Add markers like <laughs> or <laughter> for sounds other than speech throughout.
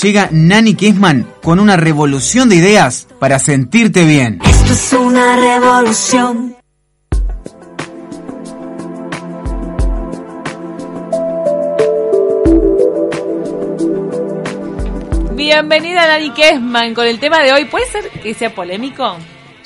Llega Nani Kessman con una revolución de ideas para sentirte bien. Esto es una revolución. Bienvenida Nani Kessman con el tema de hoy. ¿Puede ser que sea polémico?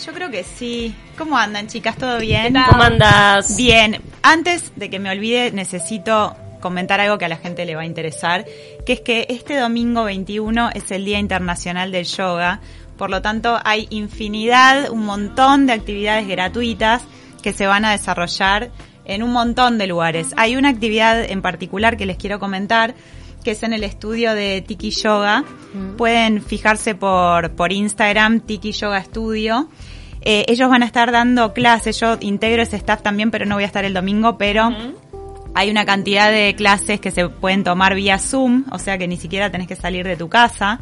Yo creo que sí. ¿Cómo andan, chicas? ¿Todo bien? ¿Cómo andas? Bien. Antes de que me olvide, necesito comentar algo que a la gente le va a interesar, que es que este domingo 21 es el Día Internacional del Yoga. Por lo tanto, hay infinidad, un montón de actividades gratuitas que se van a desarrollar en un montón de lugares. Hay una actividad en particular que les quiero comentar, que es en el estudio de Tiki Yoga. Pueden fijarse por, por Instagram, Tiki Yoga Studio. Eh, ellos van a estar dando clases, yo integro ese staff también, pero no voy a estar el domingo, pero hay una cantidad de clases que se pueden tomar vía Zoom, o sea que ni siquiera tenés que salir de tu casa.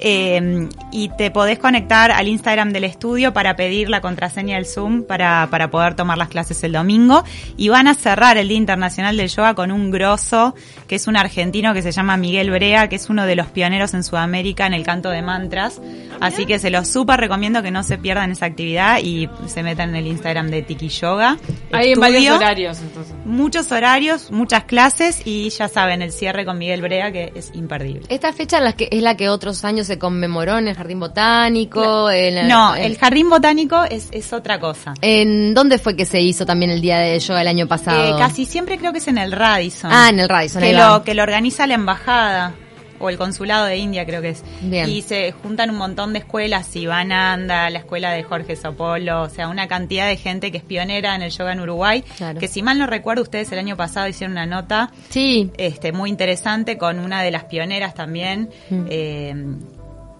Eh, y te podés conectar al Instagram del estudio para pedir la contraseña del Zoom para, para poder tomar las clases el domingo. Y van a cerrar el Día Internacional del Yoga con un grosso, que es un argentino que se llama Miguel Brea, que es uno de los pioneros en Sudamérica en el canto de mantras. Así que se los súper recomiendo que no se pierdan esa actividad y se metan en el Instagram de Tiki Yoga. Hay en Estudio. varios horarios entonces. Muchos horarios, muchas clases y ya saben, el cierre con Miguel Brea que es imperdible. Esta fecha es la que, es la que otros años se conmemoró en el Jardín Botánico. en No, en- el jardín botánico es, es otra cosa. ¿En dónde fue que se hizo también el Día de Yoga el año pasado? Eh, casi siempre creo que es en el Radisson. Ah, en el Radisson, que lo, que lo organiza la embajada o el consulado de India creo que es. Bien. Y se juntan un montón de escuelas, Sivananda, la escuela de Jorge Sopolo, o sea, una cantidad de gente que es pionera en el yoga en Uruguay, Claro. que si mal no recuerdo ustedes el año pasado hicieron una nota Sí, este muy interesante con una de las pioneras también. Mm. eh,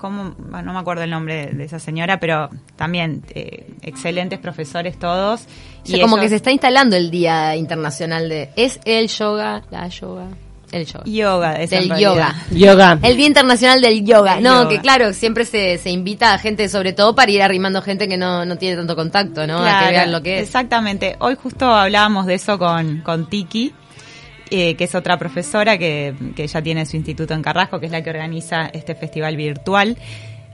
¿cómo? No me acuerdo el nombre de esa señora, pero también eh, excelentes profesores todos. o sea, como ellos- que se está instalando el Día Internacional de... ¿Es el yoga? La yoga. El yoga. Yoga, es del yoga. Yoga. El Día Internacional del Yoga. No, yoga. que claro, siempre se, se invita a gente, sobre todo para ir arrimando gente que no, no tiene tanto contacto, ¿no? a que vean lo que es. Exactamente. Hoy justo hablábamos de eso con, con Tiki, eh, que es otra profesora que, que ya tiene su instituto en Carrasco, que es la que organiza este festival virtual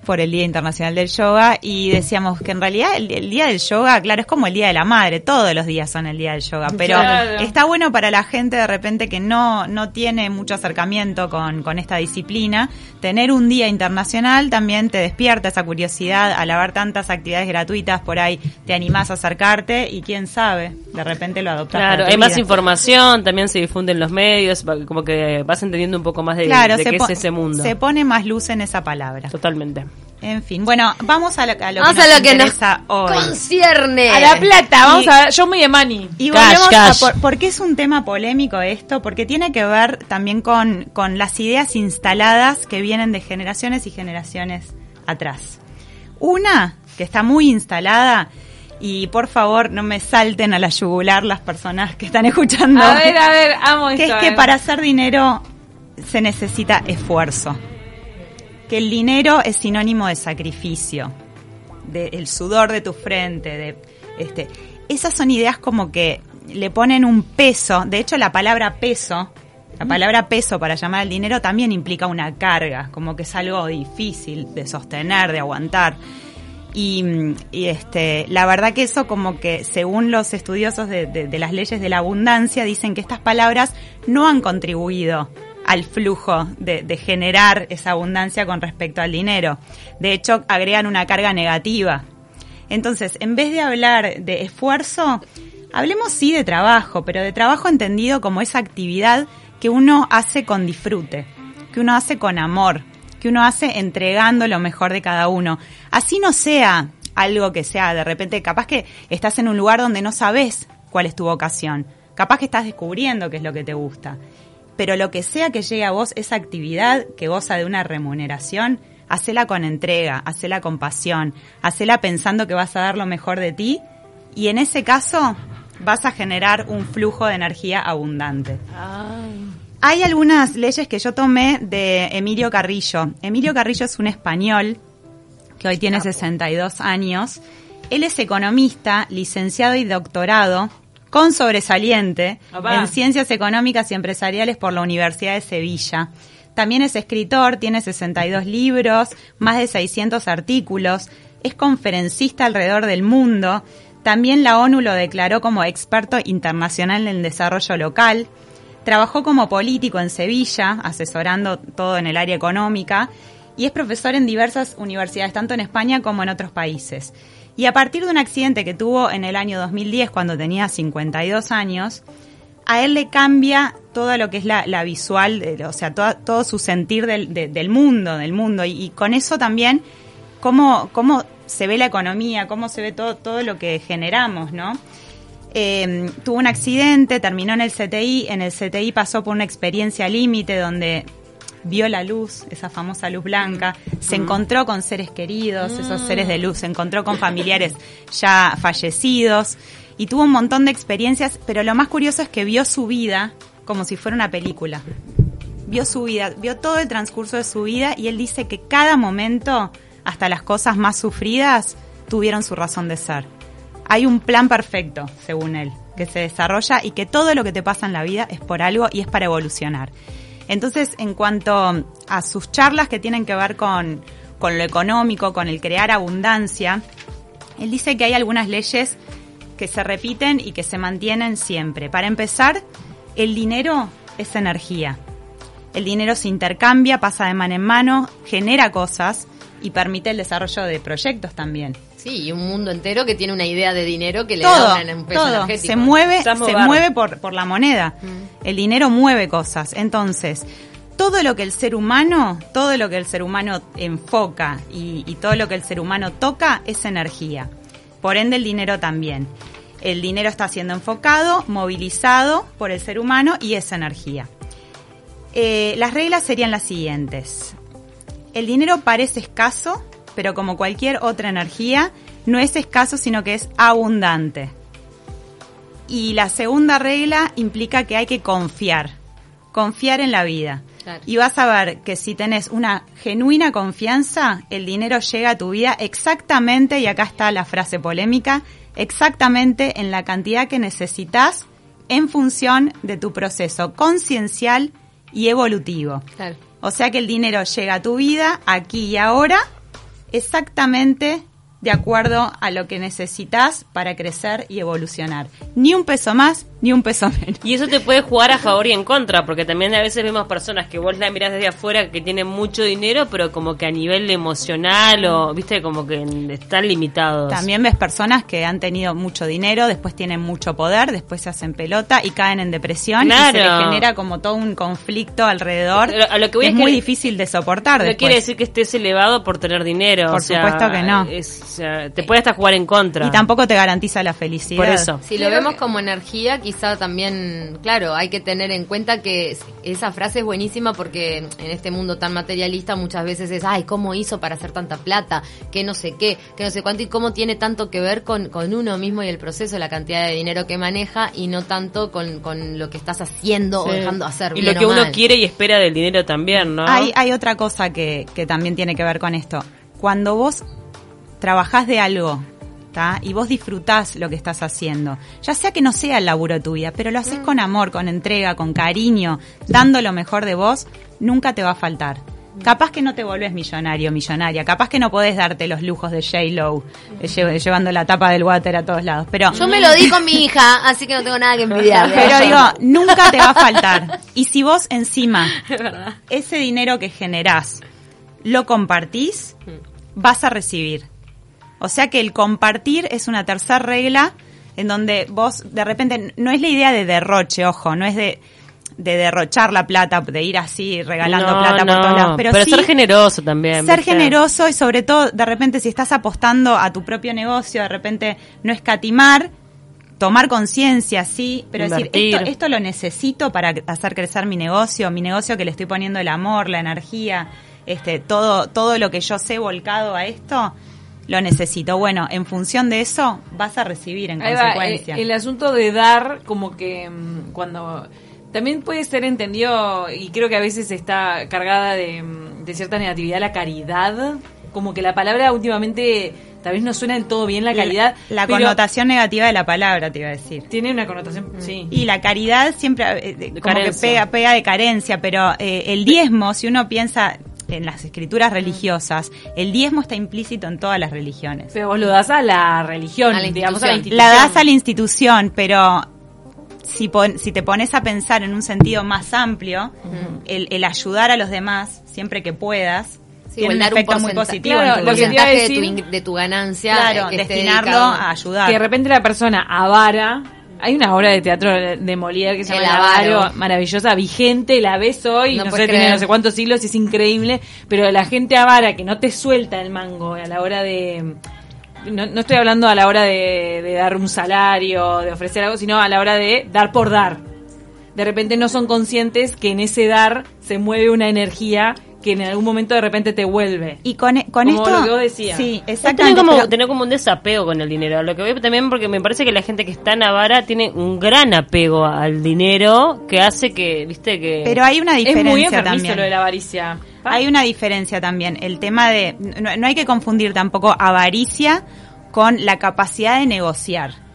por el Día Internacional del Yoga y decíamos que en realidad el, el Día del Yoga, claro, es como el Día de la Madre, todos los días son el Día del Yoga, pero Claro. está bueno para la gente de repente que no, no tiene mucho acercamiento con, con esta disciplina, tener un día internacional también te despierta esa curiosidad al haber tantas actividades gratuitas por ahí, te animás a acercarte y quién sabe, de repente lo adoptás. Claro, hay más información, también se difunde en los medios, como que vas entendiendo un poco más de, Claro, de qué es ese mundo. se pone más luz en esa palabra. Totalmente. En fin, bueno, vamos a lo, a lo Vamos que nos a lo que nos interesa hoy. concierne. A la plata, vamos Y- a ver, yo me de money. Y Cash, volvemos cash. a por, ¿por qué es un tema polémico esto? Porque tiene que ver también con, con las ideas instaladas que vienen de generaciones y generaciones atrás. Una, que está muy instalada, y por favor no me salten a la yugular las personas que están escuchando. A ver, a ver, amo que es esto. que eh. para hacer dinero se necesita esfuerzo. Que el dinero es sinónimo de sacrificio, del sudor de tu frente, de este. Esas son ideas como que le ponen un peso. De hecho, la palabra peso, la palabra peso para llamar al dinero también implica una carga, como que es algo difícil de sostener, de aguantar. Y, y, este, la verdad que eso como que según los estudiosos de, de- de las leyes de la abundancia dicen que estas palabras no han contribuido al flujo de, generar esa abundancia con respecto al dinero. De hecho, agregan una carga negativa. Entonces, en vez de hablar de esfuerzo, hablemos sí de trabajo, pero de trabajo entendido como esa actividad que uno hace con disfrute, que uno hace con amor, que uno hace entregando lo mejor de cada uno. Así no sea algo que sea de repente, capaz que estás en un lugar donde no sabes cuál es tu vocación, capaz que estás descubriendo qué es lo que te gusta. Pero lo que sea que llegue a vos, esa actividad que goza de una remuneración, hacela con entrega, hacela con pasión, hacela pensando que vas a dar lo mejor de ti y en ese caso vas a generar un flujo de energía abundante. Hay algunas leyes que yo tomé de Emilio Carrillo. Emilio Carrillo es un español que hoy tiene 62 años. Él es economista, licenciado y doctorado con sobresaliente en Ciencias Económicas y Empresariales por la Universidad de Sevilla. También es escritor, tiene 62 libros, más de 600 artículos, es conferencista alrededor del mundo. También la ONU lo declaró como experto internacional en desarrollo local. Trabajó como político en Sevilla, asesorando todo en el área económica, y es profesor en diversas universidades, tanto en España como en otros países. Y a partir de un accidente que tuvo en el año 2010, cuando tenía 52 años, a él le cambia todo lo que es la, visual, o sea, todo su sentir del, de- del mundo, del mundo, y, con eso también cómo, se ve la economía, cómo se ve todo, todo lo que generamos, ¿no? Eh, tuvo un accidente, terminó en el CTI, en el CTI pasó por una experiencia límite donde vio la luz, esa famosa luz blanca, se encontró con seres queridos, esos seres de luz, se encontró con familiares ya fallecidos y tuvo un montón de experiencias, pero lo más curioso es que vio su vida como si fuera una película. Vio su vida, vio todo el transcurso de su vida y él dice que cada momento, hasta las cosas más sufridas, tuvieron su razón de ser. Hay un plan perfecto, según él, que se desarrolla y que todo lo que te pasa en la vida es por algo y es para evolucionar. Entonces, en cuanto a sus charlas que tienen que ver con, con lo económico, con el crear abundancia, él dice que hay algunas leyes que se repiten y que se mantienen siempre. Para empezar, el dinero es energía. El dinero se intercambia, pasa de mano en mano, genera cosas y permite el desarrollo de proyectos también. Sí, y un mundo entero que tiene una idea de dinero que le todo, da un peso todo. energético. Se mueve, se mueve por, por la moneda. El dinero mueve cosas. Entonces, todo lo que el ser humano, todo lo que el ser humano enfoca y, y todo lo que el ser humano toca es energía. Por ende, el dinero también. El dinero está siendo enfocado, movilizado por el ser humano y es energía. Eh, las reglas serían las siguientes. El dinero parece escaso, pero como cualquier otra energía, no es escaso, sino que es abundante. Y la segunda regla implica que hay que confiar, confiar en la vida. Claro. Y vas a ver que si tenés una genuina confianza, el dinero llega a tu vida exactamente, y acá está la frase polémica, exactamente en la cantidad que necesitas en función de tu proceso conciencial y evolutivo. Claro. O sea que el dinero llega a tu vida aquí y ahora exactamente de acuerdo a lo que necesitas para crecer y evolucionar. Ni un peso más, ni un peso menos. Y eso te puede jugar a favor y en contra, porque también a veces vemos personas que vos la mirás desde afuera que tienen mucho dinero, pero como que a nivel emocional o, viste, como que están limitados. También ves personas que han tenido mucho dinero, después tienen mucho poder, después se hacen pelota y caen en depresión y se Claro. les genera como todo un conflicto alrededor Pero a lo que voy es es que- muy difícil de soportar. No después. quiere decir que estés elevado por tener dinero. Por o sea, supuesto que no. es- o sea, te puede hasta jugar en contra. Y tampoco te garantiza la felicidad. Por eso. Si lo vemos como energía, quizá también, claro, hay que tener en cuenta que es- esa frase es buenísima porque en este mundo tan materialista muchas veces es, ay, ¿cómo hizo para hacer tanta plata? Que no sé qué, que no sé cuánto, y cómo tiene tanto que ver con, con uno mismo y el proceso, la cantidad de dinero que maneja y no tanto con, con lo que estás haciendo o dejando hacer. Y bien lo que o uno quiere y espera del dinero también, ¿no? Hay, hay otra cosa que, que también tiene que ver con esto. Cuando vos trabajás de algo, ¿tá? Y vos disfrutás lo que estás haciendo, ya sea que no sea el laburo de tu vida, pero lo haces con amor, con entrega, con cariño, dando lo mejor de vos, nunca te va a faltar. Capaz que no te volvés millonario, millonaria. Capaz que no podés darte los lujos de J-Lo, eh, lle- llevando la tapa del water a todos lados. Pero Yo me lo di con mi hija, así que no tengo nada que envidiar. pero digo, nunca te va a faltar. <laughs> Y si vos encima ese dinero que generás lo compartís, vas a recibir. O sea que el compartir es una tercera regla en donde vos de repente no es la idea de derroche, ojo, no es de, de derrochar la plata, de ir así regalando No, plata por todos lados, pero, sí ser generoso también. ser ¿viste? generoso y sobre todo de repente si estás apostando a tu propio negocio, de repente no escatimar, tomar conciencia, sí, pero decir, esto, esto lo necesito para hacer crecer mi negocio, mi negocio que le estoy poniendo el amor, la energía, este, todo, todo lo que yo sé volcado a esto, lo necesito. Bueno, en función de eso, vas a recibir en Ahí consecuencia. el asunto de dar, como que mm, cuando. También puede ser entendido, y creo que a veces está cargada de, mm, de cierta negatividad, la caridad. Como que la palabra últimamente tal vez no suena del todo bien la caridad. La, connotación negativa de la palabra, te iba a decir. Tiene una connotación, sí. Y la caridad siempre eh, de- como que pega, pega de carencia, pero eh, el diezmo, si uno piensa en las escrituras religiosas, el diezmo está implícito en todas las religiones. Pero vos lo das a la religión, A la digamos, a la institución. La das a la institución, pero si, pon- si te pones a pensar en un sentido más amplio, el, el ayudar a los demás siempre que puedas, Sí, tiene un efecto muy porcentaje- positivo Claro, en tu porcentaje de de tu ganancia. Claro, eh, que destinarlo a ayudar. Que de repente la persona avara. Hay una obra de teatro de Molière que se El llama El avaro. maravillosa, vigente, la ves hoy, No no, sé, tiene no sé cuántos siglos y es increíble, pero la gente avara que no te suelta el mango a la hora de... No, no estoy hablando a la hora de, de dar un salario, de ofrecer algo, sino a la hora de dar por dar. De repente no son conscientes que en ese dar se mueve una energía que en algún momento de repente te vuelve. Y con, e- con Como esto... lo que vos decías. Sí, exactamente. tener como, pero- tener como un desapego con el dinero. Lo que veo también porque me parece que la gente que está en Avara tiene un gran apego al dinero que hace que, viste, que... pero hay una Es muy diferencia enfermizo también. lo de la avaricia. Hay una diferencia también. El tema de. No, no hay que confundir tampoco avaricia con la capacidad de negociar.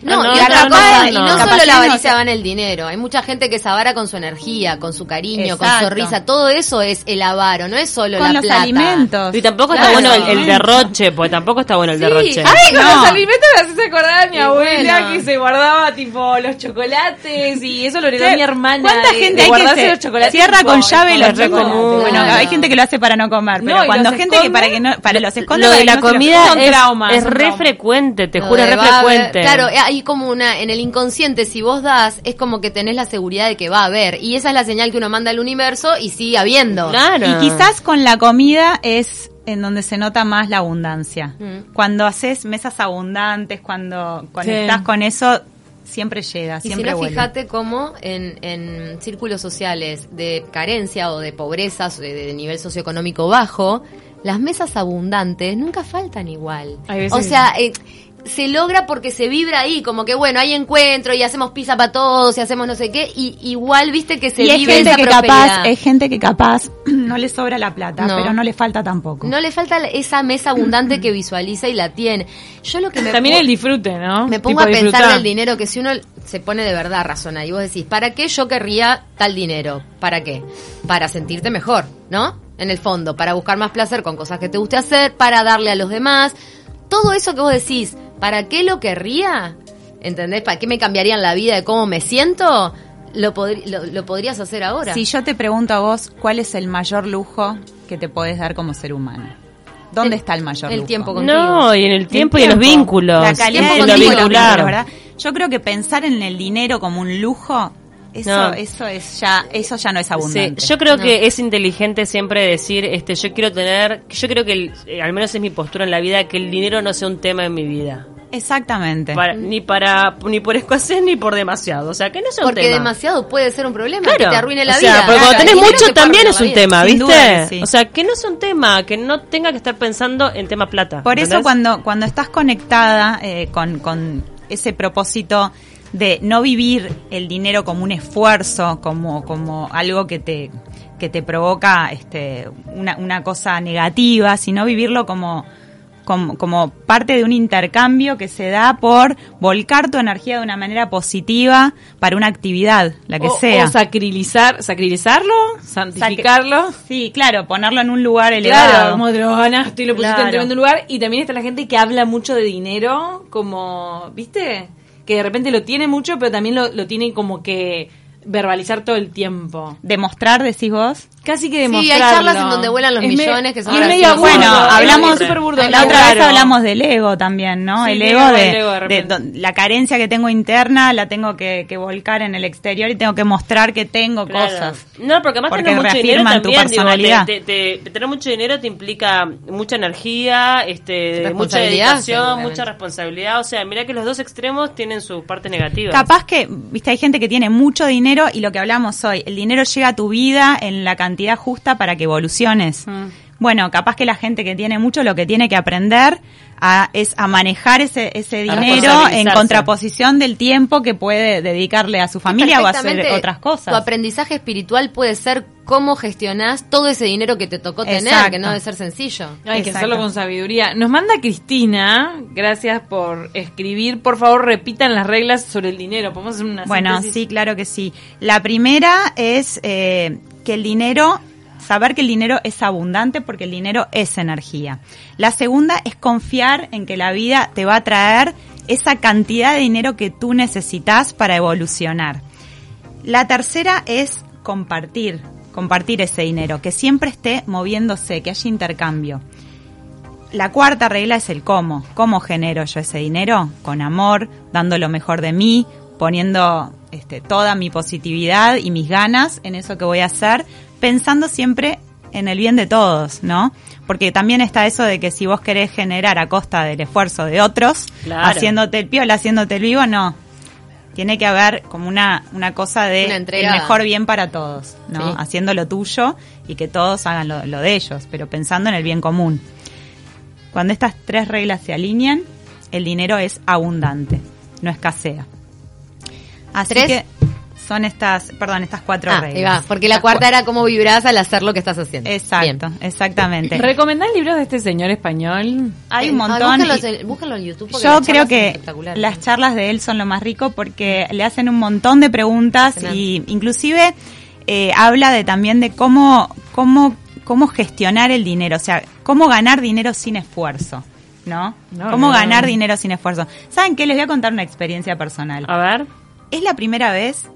No, No, y no, otra no, cosa, no, y no. solo la avaricia va en el dinero. Hay mucha gente que se avara con su energía, con su cariño, con su risa. Todo eso es el avaro, no es solo Con la los plata. alimentos. Y tampoco Claro. está bueno el, el derroche, porque tampoco está bueno el derroche. Ay, con No. los alimentos me haces acordar a mi Y abuela bueno. que se guardaba tipo los chocolates y eso lo heredó ¿Qué? mi hermana. ¿Cuánta de- gente de hay que los chocolates? cierra tipo, con llave los es re chocolates? común. Bueno, Claro. hay gente que lo hace para no comer, pero cuando gente que para que no para los esconde Lo de la comida Son es, es re frecuente, te juro, es re frecuente. Claro, hay como una, en el inconsciente, si vos das, es como que tenés la seguridad de que va a haber. Y esa es la señal que uno manda al universo y sigue habiendo. Claro. Y quizás con la comida es en donde se nota más la abundancia. Mm. Cuando haces mesas abundantes, cuando conectás con eso, siempre llega, Y si siempre no, vuelve. fíjate cómo en, en círculos sociales de carencia o de pobreza, de, de nivel socioeconómico bajo, las mesas abundantes nunca faltan igual. Hay veces O sea, eh, se logra porque se vibra ahí, como que bueno, hay encuentro y hacemos pizza para todos y hacemos no sé qué, y igual viste que se y es vive gente esa que capaz, es gente que capaz <clears throat> no le sobra la plata, No. pero no le falta tampoco. No le falta esa mesa abundante que visualiza y la tiene. Yo lo que me También el disfrute, ¿no? Me pongo Tipo, a pensar disfrutar. del dinero que si uno se pone de verdad a razonar y vos decís, ¿para qué yo querría tal dinero? ¿Para qué? Para sentirte mejor, ¿no? En el fondo, para buscar más placer con cosas que te guste hacer, para darle a los demás. Todo eso que vos decís, ¿para qué lo querría? ¿Entendés? ¿Para qué me cambiarían la vida de cómo me siento? Lo, podri- lo, lo podrías hacer ahora. Si yo te pregunto a vos, ¿cuál es el mayor lujo que te podés dar como ser humano? ¿Dónde El- está el mayor el lujo? tiempo contigo. No, y en el El tiempo y en los vínculos. La calidad Tiempo de y lo vincular. vínculos, ¿verdad? Yo creo que pensar en el dinero como un lujo, eso, No. eso es ya, eso ya no es Sí, abundante. yo creo No. que es inteligente siempre decir, este, yo quiero tener, yo creo que el- eh, al menos es mi postura en la vida, que el dinero no sea un tema en mi vida. Exactamente. Para- ni para, ni por escasez ni por demasiado. O sea, que no sea un Porque tema. demasiado puede ser un problema, Claro. que te arruine la o sea, vida. porque cuando Claro, tenés el dinero mucho también es un tema, ¿viste? duda que sí. O sea, que no sea un tema, que no tenga que estar pensando en tema plata. Por eso ¿entendés? cuando, cuando estás conectada eh, con, con ese propósito de no vivir el dinero como un esfuerzo, como, como algo que te, que te provoca este, una, una cosa negativa, sino vivirlo como, como, como parte de un intercambio que se da por volcar tu energía de una manera positiva para una actividad, la que o, sea. o sacrilizar, sacrilizarlo, santificarlo. Sí, claro, ponerlo en un lugar elevado. Claro, como te lo ganaste y lo pusiste en Claro. tremendo lugar. Y también está la gente que habla mucho de dinero, como, ¿viste? Que de repente lo tiene mucho, pero también lo, lo tiene como que verbalizar todo el tiempo. Demostrar, decís vos. Casi que Sí, hay charlas en donde vuelan los Es millones, que son y es medio que- burdo, Bueno, es hablamos súper burdo, la es otra vez hablamos del ego también, ¿no? Sí, el ego de, el ego de de repente. don- la carencia que tengo interna la tengo que, que volcar en el exterior y tengo que mostrar que tengo Claro. cosas. No, porque además Porque tener mucho dinero reafirman tu también, digo, personalidad. te- te- te- tener mucho dinero te implica mucha energía, este, mucha dedicación, mucha responsabilidad. O sea, mira que los dos extremos tienen sus partes negativas. Capaz que, viste, hay gente que tiene mucho dinero y lo que hablamos hoy, el dinero llega a tu vida en la cantidad justa para que evoluciones. Mm. Bueno, capaz que la gente que tiene mucho lo que tiene que aprender a- es a manejar ese, ese dinero en contraposición del tiempo que puede dedicarle a su familia o a hacer otras Tu cosas. aprendizaje espiritual puede ser cómo gestionás todo ese dinero que te tocó tener, Exacto. que no debe ser sencillo. Hay que hacerlo con sabiduría. Nos manda Cristina, gracias por escribir. Por favor, repitan las reglas sobre el dinero. Podemos hacer una Bueno, síntesis? sí, claro que sí. La primera es eh, que el dinero, saber que el dinero es abundante porque el dinero es energía. La segunda es confiar en que la vida te va a traer esa cantidad de dinero que tú necesitas para evolucionar. La tercera es compartir, compartir ese dinero, que siempre esté moviéndose, que haya intercambio. La cuarta regla es el cómo. ¿Cómo genero yo ese dinero? Con amor, dando lo mejor de mí, poniendo este, toda mi positividad y mis ganas en eso que voy a hacer, pensando siempre en el bien de todos, ¿no? Porque también está eso de que si vos querés generar a costa del esfuerzo de otros, Claro. haciéndote el piola, haciéndote el vivo, no. Tiene que haber como una, una cosa de Una el mejor bien para todos, ¿no? Sí. Haciendo lo tuyo y que todos hagan lo, lo de ellos, pero pensando en el bien común. Cuando estas tres reglas se alinean, el dinero es abundante, no escasea. Así ¿Tres? que son estas, perdón, estas cuatro Ah, ahí reglas. va, porque la Las cuarta cua- era cómo vibrás al hacer lo que estás haciendo. Exacto, Bien. exactamente. ¿Recomendás libros de este señor español? Hay un ah, montón. en- búscalo en YouTube. porque Yo las creo que las charlas de él son lo más rico porque le hacen un montón de preguntas y inclusive eh, habla de también de cómo, cómo, cómo gestionar el dinero, o sea, cómo ganar dinero sin esfuerzo, ¿no? No, cómo no. ganar dinero sin esfuerzo. ¿Saben qué? Les voy a contar una experiencia personal. A ver. Es la primera vez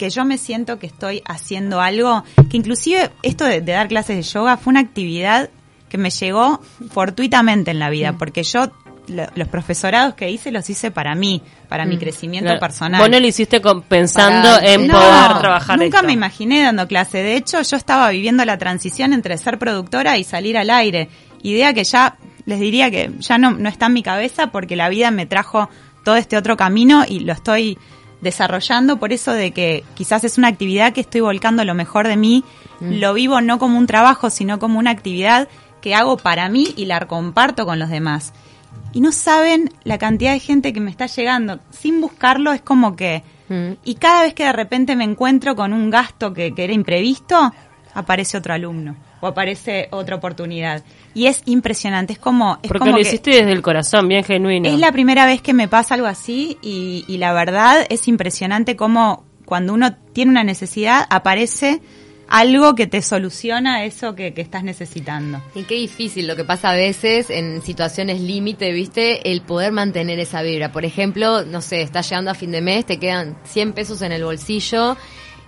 que yo me siento que estoy haciendo algo, que inclusive esto de, de dar clases de yoga fue una actividad que me llegó fortuitamente en la Mm. vida, porque yo lo- los profesorados que hice los hice para mí, para mi crecimiento Claro, personal. Vos no lo hiciste con- pensando Para- en No, poder trabajar Nunca esto. me imaginé dando clase. De hecho, yo estaba viviendo la transición entre ser productora y salir al aire. Idea que ya, les diría que ya no, no está en mi cabeza porque la vida me trajo todo este otro camino y lo estoy desarrollando por eso de que quizás es una actividad que estoy volcando lo mejor de mí. Lo vivo no como un trabajo, sino como una actividad que hago para mí y la comparto con los demás. Y no saben la cantidad de gente que me está llegando. Sin buscarlo es como que... Mm. Y cada vez que de repente me encuentro con un gasto que, que era imprevisto, aparece otro alumno o aparece otra oportunidad. Y es impresionante, es como... Es Porque como lo que hiciste desde el corazón, bien genuino. Es la primera vez que me pasa algo así y, y la verdad es impresionante cómo cuando uno tiene una necesidad aparece algo que te soluciona eso que, que estás necesitando. Y qué difícil lo que pasa a veces en situaciones límite, ¿viste? El poder mantener esa vibra. Por ejemplo, no sé, estás llegando a fin de mes, te quedan 100 pesos en el bolsillo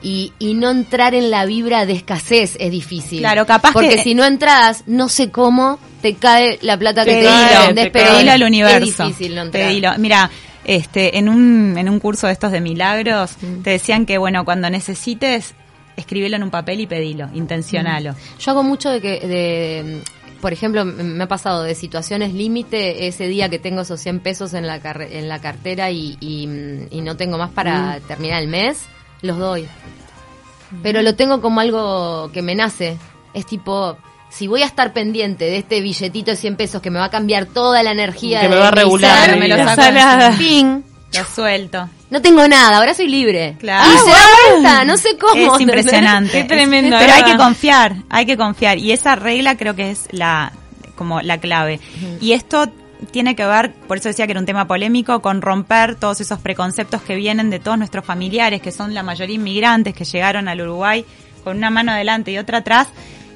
y, y no entrar en la vibra de escasez es difícil. Claro, capaz Porque que- si no entras, no sé cómo, te cae la plata que te vendés, te pero pedilo al universo. Es difícil no entrar. Pedilo. Mira, este, en un, en un curso de estos de milagros, te decían que, bueno, cuando necesites, escribilo en un papel y pedilo, intencionalo. Yo hago mucho de que, de, por ejemplo, me ha pasado de situaciones límite ese día que tengo esos 100 pesos en la, carre- en la cartera y, y, mm, y no tengo más para terminar el mes, los doy. Pero lo tengo como algo que me nace. Es tipo, si voy a estar pendiente de este billetito de 100 pesos que me va a cambiar toda la energía Que me de va a regular me lo saco encima. Fin. Lo suelto. No tengo nada, ahora soy libre. Claro. Y se da vuelta, no sé cómo. Es impresionante. <laughs> Qué tremendo, Pero hay que confiar, hay que confiar. Y esa regla creo que es la, como la clave. Y esto tiene que ver, por eso decía que era un tema polémico, con romper todos esos preconceptos que vienen de todos nuestros familiares, que son la mayoría inmigrantes que llegaron al Uruguay con una mano adelante y otra atrás,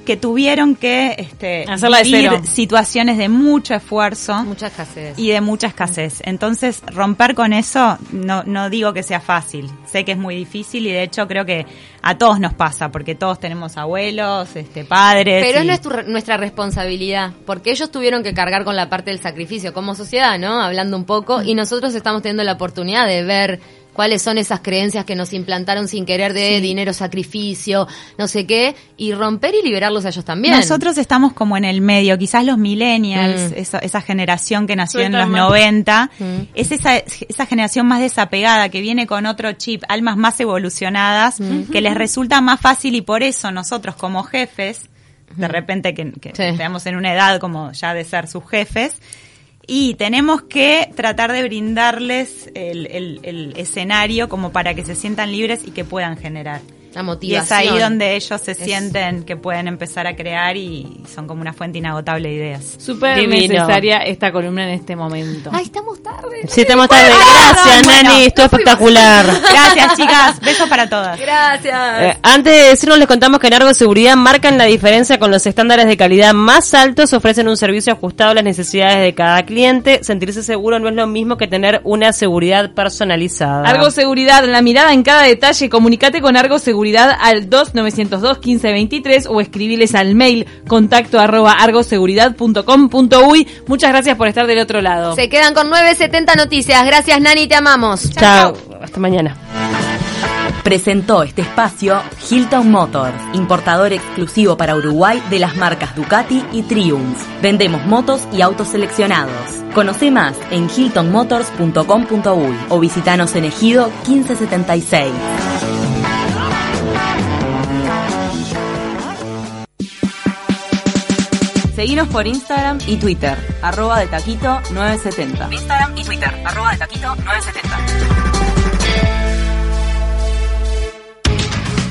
que tuvieron que este, Hacerla de vivir cero. situaciones de mucho esfuerzo Mucha escasez. y de mucha escasez. Entonces, romper con eso, no, no digo que sea fácil. Sé que es muy difícil y de hecho creo que a todos nos pasa, porque todos tenemos abuelos, este, padres. Pero es y- nuestra, nuestra responsabilidad, porque ellos tuvieron que cargar con la parte del sacrificio como sociedad, ¿no? Hablando un poco, y nosotros estamos teniendo la oportunidad de ver cuáles son esas creencias que nos implantaron sin querer de dinero, sacrificio, no sé qué, y romper y liberarlos a ellos también. Nosotros estamos como en el medio, quizás los millennials, Mm. esa, esa generación que nació en los más. 90, Mm. es esa, esa generación más desapegada, que viene con otro chip, almas más evolucionadas, que les resulta más fácil y por eso nosotros como jefes, de repente que, que Sí. estamos en una edad como ya de ser sus jefes, y tenemos que tratar de brindarles el, el- el escenario como para que se sientan libres y que puedan generar. La Y es ahí donde ellos se Es- sienten que pueden empezar a crear y son como una fuente inagotable de ideas. Súper necesaria esta columna en este momento. Ay, estamos tarde. Sí, estamos tarde. Gracias, Bueno, Nani. Estuvo espectacular. <laughs> Gracias, chicas. Besos para todas. Gracias. Eh, antes de decirnos, les contamos que en Argo Seguridad marcan la diferencia con los estándares de calidad más altos, ofrecen un servicio ajustado a las necesidades de cada cliente. Sentirse seguro no es lo mismo que tener una seguridad personalizada. Argo Seguridad, la mirada en cada detalle. Comunicate con Argo Seguridad al 2902 1523 o escribiles al mail contacto arroba argoseguridad.com.uy. Muchas gracias por estar del otro lado. Se quedan con 970 noticias. Gracias, Nani, te amamos. Chao. Hasta mañana. Presentó este espacio Hilton Motors, importador exclusivo para Uruguay de las marcas Ducati y Triumph. Vendemos motos y autos seleccionados. Conoce más en hiltonmotors.com.uy o visitanos en Ejido 1576. Seguinos por Instagram y Twitter, arroba de taquito 970. Instagram y Twitter, arroba de taquito 970.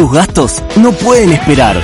Tus gastos no pueden esperar.